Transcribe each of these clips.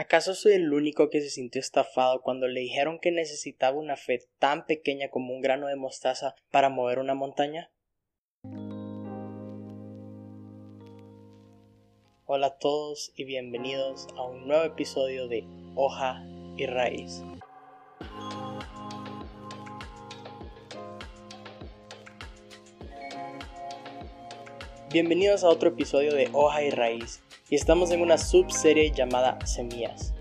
¿Acaso soy el único que se sintió estafado cuando le dijeron que necesitaba una fe tan pequeña como un grano de mostaza para mover una montaña? Hola a todos y bienvenidos a un nuevo episodio de Hoja y Raíz. Bienvenidos a otro episodio de Hoja y Raíz y estamos en una subserie llamada Semillas.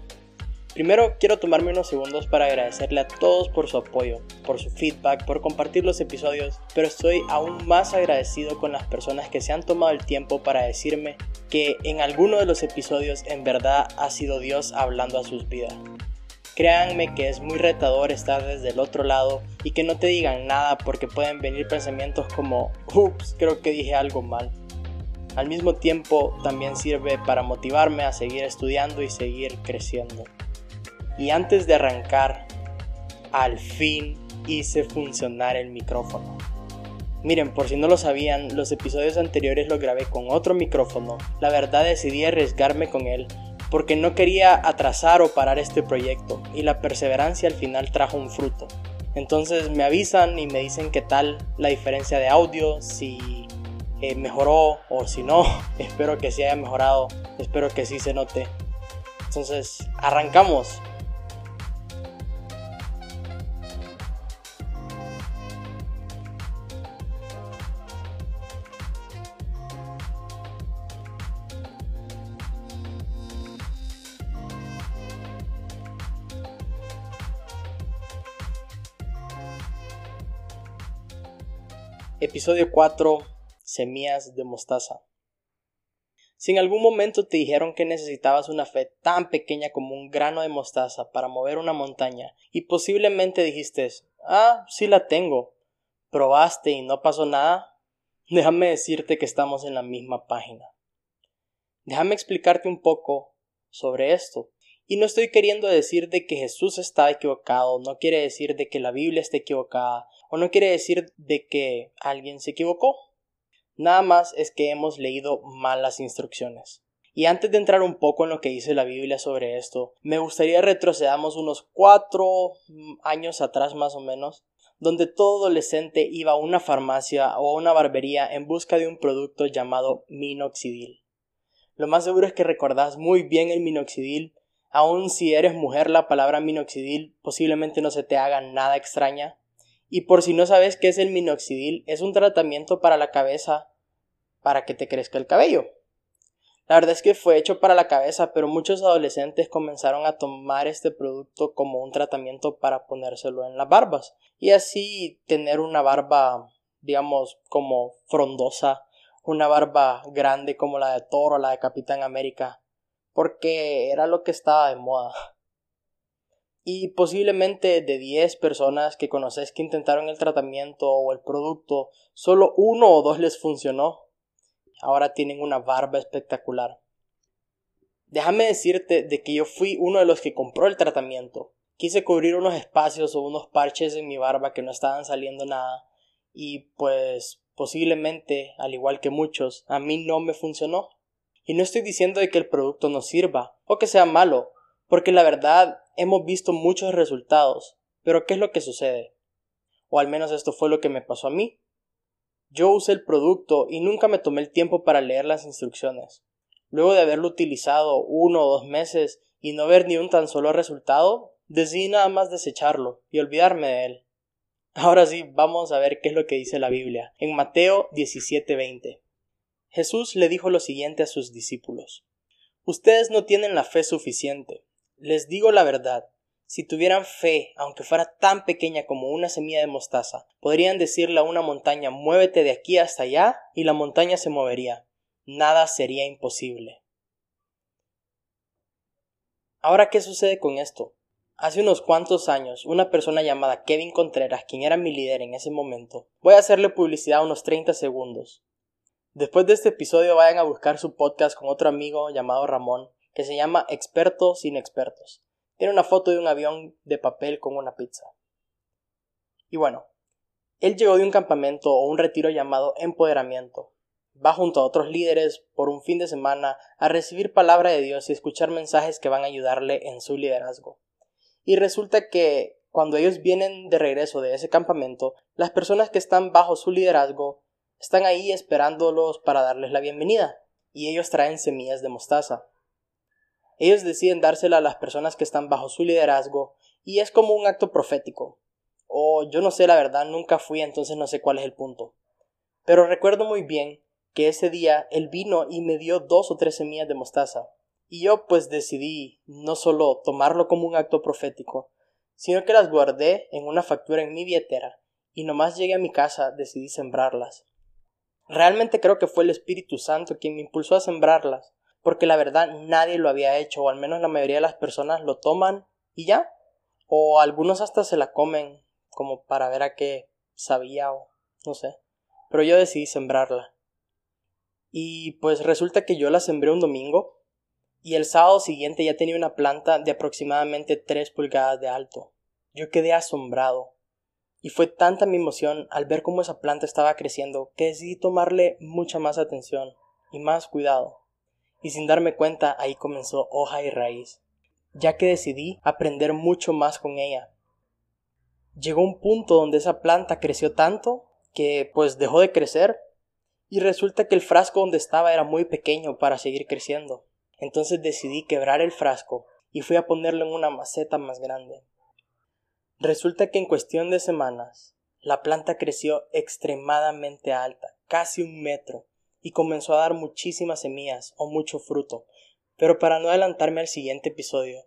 Primero quiero tomarme unos segundos para agradecerle a todos por su apoyo, por su feedback, por compartir los episodios, pero estoy aún más agradecido con las personas que se han tomado el tiempo para decirme que en alguno de los episodios en verdad ha sido Dios hablando a sus vidas. Créanme que es muy retador estar desde el otro lado y que no te digan nada porque pueden venir pensamientos como, ups, creo que dije algo mal. Al mismo tiempo también sirve para motivarme a seguir estudiando y seguir creciendo. Y antes de arrancar, al fin hice funcionar el micrófono. Miren, por si no lo sabían, los episodios anteriores los grabé con otro micrófono. La verdad decidí arriesgarme con él porque no quería atrasar o parar este proyecto y la perseverancia al final trajo un fruto. Entonces me avisan y me dicen qué tal la diferencia de audio, si eh, mejoró o si no, espero que sí haya mejorado, espero que sí se note. Entonces, arrancamos. Episodio 4 semillas de mostaza. Si en algún momento te dijeron que necesitabas una fe tan pequeña como un grano de mostaza para mover una montaña y posiblemente dijiste, ah, sí la tengo, probaste y no pasó nada, déjame decirte que estamos en la misma página. Déjame explicarte un poco sobre esto. Y no estoy queriendo decir de que Jesús está equivocado, no quiere decir de que la Biblia esté equivocada, o no quiere decir de que alguien se equivocó. Nada más es que hemos leído mal las instrucciones. Y antes de entrar un poco en lo que dice la Biblia sobre esto, me gustaría retrocedamos unos cuatro años atrás más o menos, donde todo adolescente iba a una farmacia o a una barbería en busca de un producto llamado minoxidil. Lo más seguro es que recordás muy bien el minoxidil, aun si eres mujer la palabra minoxidil posiblemente no se te haga nada extraña, y por si no sabes qué es el minoxidil, es un tratamiento para la cabeza para que te crezca el cabello. La verdad es que fue hecho para la cabeza, pero muchos adolescentes comenzaron a tomar este producto como un tratamiento para ponérselo en las barbas y así tener una barba, digamos, como frondosa, una barba grande como la de Thor o la de Capitán América, porque era lo que estaba de moda. Y posiblemente de 10 personas que conoces que intentaron el tratamiento o el producto, solo uno o dos les funcionó. Ahora tienen una barba espectacular. Déjame decirte de que yo fui uno de los que compró el tratamiento. Quise cubrir unos espacios o unos parches en mi barba que no estaban saliendo nada. Y pues posiblemente, al igual que muchos, a mí no me funcionó. Y no estoy diciendo de que el producto no sirva o que sea malo, porque la verdad hemos visto muchos resultados, pero ¿qué es lo que sucede? O al menos esto fue lo que me pasó a mí. Yo usé el producto y nunca me tomé el tiempo para leer las instrucciones. Luego de haberlo utilizado uno o dos meses y no ver ni un tan solo resultado, decidí nada más desecharlo y olvidarme de él. Ahora sí, vamos a ver qué es lo que dice la Biblia. En Mateo 17:20. Jesús le dijo lo siguiente a sus discípulos. Ustedes no tienen la fe suficiente. Les digo la verdad, si tuvieran fe, aunque fuera tan pequeña como una semilla de mostaza, podrían decirle a una montaña muévete de aquí hasta allá y la montaña se movería. Nada sería imposible. Ahora, ¿qué sucede con esto? Hace unos cuantos años, una persona llamada Kevin Contreras, quien era mi líder en ese momento, voy a hacerle publicidad unos 30 segundos. Después de este episodio vayan a buscar su podcast con otro amigo llamado Ramón, que se llama Expertos sin expertos. Tiene una foto de un avión de papel con una pizza. Y bueno, él llegó de un campamento o un retiro llamado empoderamiento. va junto a otros líderes por un fin de semana a recibir palabra de Dios y escuchar mensajes que van a ayudarle en su liderazgo. Y resulta que cuando ellos vienen de regreso de ese campamento, las personas que están bajo su liderazgo están ahí esperándolos para darles la bienvenida, y ellos traen semillas de mostaza. Ellos deciden dársela a las personas que están bajo su liderazgo, y es como un acto profético. O yo no sé la verdad, nunca fui, entonces no sé cuál es el punto. Pero recuerdo muy bien que ese día él vino y me dio dos o tres semillas de mostaza. Y yo pues decidí no solo tomarlo como un acto profético, sino que las guardé en una factura en mi billetera y nomás llegué a mi casa decidí sembrarlas. Realmente creo que fue el Espíritu Santo quien me impulsó a sembrarlas, porque la verdad nadie lo había hecho, o al menos la mayoría de las personas lo toman y ya, o algunos hasta se la comen como para ver a qué sabía o no sé, pero yo decidí sembrarla. Y pues resulta que yo la sembré un domingo y el sábado siguiente ya tenía una planta de aproximadamente 3 pulgadas de alto. Yo quedé asombrado. Y fue tanta mi emoción al ver cómo esa planta estaba creciendo que decidí tomarle mucha más atención y más cuidado. Y sin darme cuenta ahí comenzó hoja y raíz, ya que decidí aprender mucho más con ella. Llegó un punto donde esa planta creció tanto que pues dejó de crecer y resulta que el frasco donde estaba era muy pequeño para seguir creciendo. Entonces decidí quebrar el frasco y fui a ponerlo en una maceta más grande. Resulta que en cuestión de semanas la planta creció extremadamente alta, casi un metro, y comenzó a dar muchísimas semillas o mucho fruto. Pero para no adelantarme al siguiente episodio,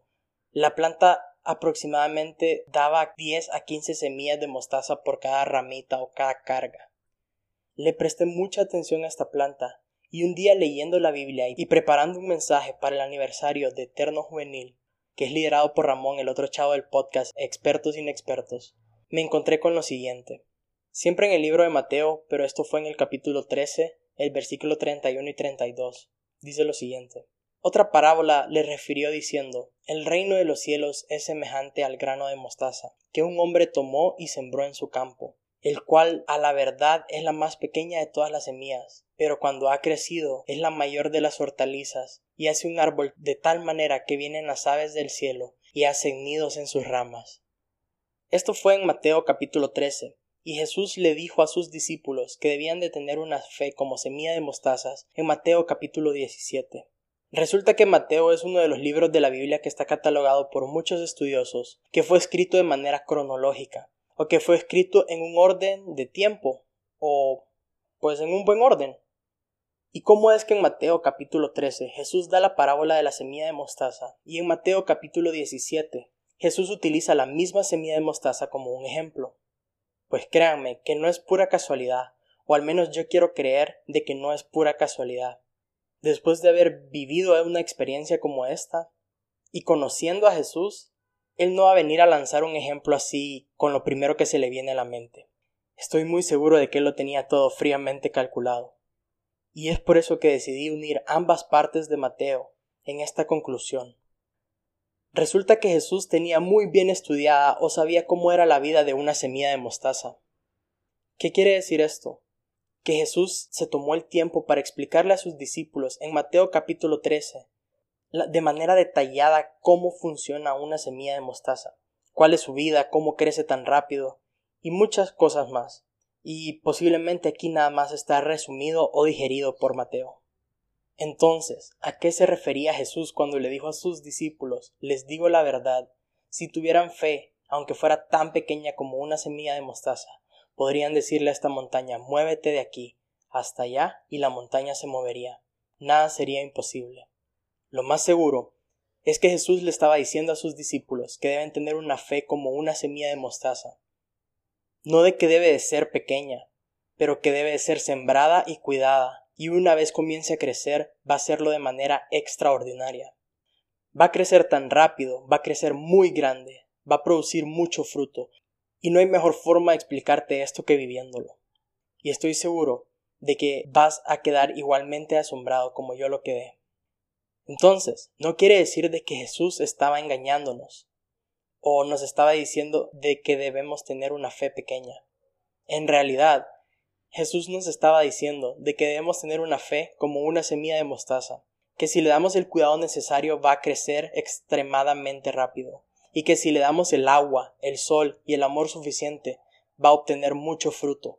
la planta aproximadamente daba 10 a 15 semillas de mostaza por cada ramita o cada carga. Le presté mucha atención a esta planta, y un día leyendo la Biblia y preparando un mensaje para el aniversario de Eterno Juvenil, que es liderado por Ramón, el otro chavo del podcast Expertos Inexpertos, me encontré con lo siguiente. Siempre en el libro de Mateo, pero esto fue en el capítulo 13, el versículo 31 y 32, dice lo siguiente. Otra parábola le refirió diciendo, El reino de los cielos es semejante al grano de mostaza, que un hombre tomó y sembró en su campo el cual a la verdad es la más pequeña de todas las semillas, pero cuando ha crecido es la mayor de las hortalizas, y hace un árbol de tal manera que vienen las aves del cielo y hacen nidos en sus ramas. Esto fue en Mateo capítulo 13, y Jesús le dijo a sus discípulos que debían de tener una fe como semilla de mostazas en Mateo capítulo 17. Resulta que Mateo es uno de los libros de la Biblia que está catalogado por muchos estudiosos que fue escrito de manera cronológica, o que fue escrito en un orden de tiempo, o pues en un buen orden. ¿Y cómo es que en Mateo capítulo 13 Jesús da la parábola de la semilla de mostaza y en Mateo capítulo 17 Jesús utiliza la misma semilla de mostaza como un ejemplo? Pues créanme que no es pura casualidad, o al menos yo quiero creer de que no es pura casualidad. Después de haber vivido una experiencia como esta, y conociendo a Jesús, él no va a venir a lanzar un ejemplo así con lo primero que se le viene a la mente. Estoy muy seguro de que él lo tenía todo fríamente calculado. Y es por eso que decidí unir ambas partes de Mateo en esta conclusión. Resulta que Jesús tenía muy bien estudiada o sabía cómo era la vida de una semilla de mostaza. ¿Qué quiere decir esto? Que Jesús se tomó el tiempo para explicarle a sus discípulos en Mateo capítulo 13 de manera detallada cómo funciona una semilla de mostaza, cuál es su vida, cómo crece tan rápido y muchas cosas más. Y posiblemente aquí nada más está resumido o digerido por Mateo. Entonces, ¿a qué se refería Jesús cuando le dijo a sus discípulos, les digo la verdad, si tuvieran fe, aunque fuera tan pequeña como una semilla de mostaza, podrían decirle a esta montaña, muévete de aquí hasta allá y la montaña se movería. Nada sería imposible. Lo más seguro es que Jesús le estaba diciendo a sus discípulos que deben tener una fe como una semilla de mostaza. No de que debe de ser pequeña, pero que debe de ser sembrada y cuidada, y una vez comience a crecer va a hacerlo de manera extraordinaria. Va a crecer tan rápido, va a crecer muy grande, va a producir mucho fruto, y no hay mejor forma de explicarte esto que viviéndolo. Y estoy seguro de que vas a quedar igualmente asombrado como yo lo quedé. Entonces, no quiere decir de que Jesús estaba engañándonos o nos estaba diciendo de que debemos tener una fe pequeña. En realidad, Jesús nos estaba diciendo de que debemos tener una fe como una semilla de mostaza, que si le damos el cuidado necesario va a crecer extremadamente rápido, y que si le damos el agua, el sol y el amor suficiente, va a obtener mucho fruto.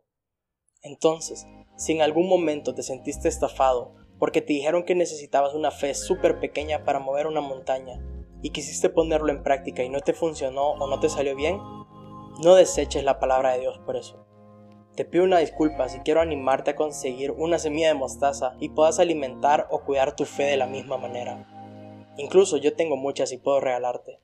Entonces, si en algún momento te sentiste estafado porque te dijeron que necesitabas una fe súper pequeña para mover una montaña y quisiste ponerlo en práctica y no te funcionó o no te salió bien, no deseches la palabra de Dios por eso. Te pido una disculpa si quiero animarte a conseguir una semilla de mostaza y puedas alimentar o cuidar tu fe de la misma manera. Incluso yo tengo muchas y puedo regalarte.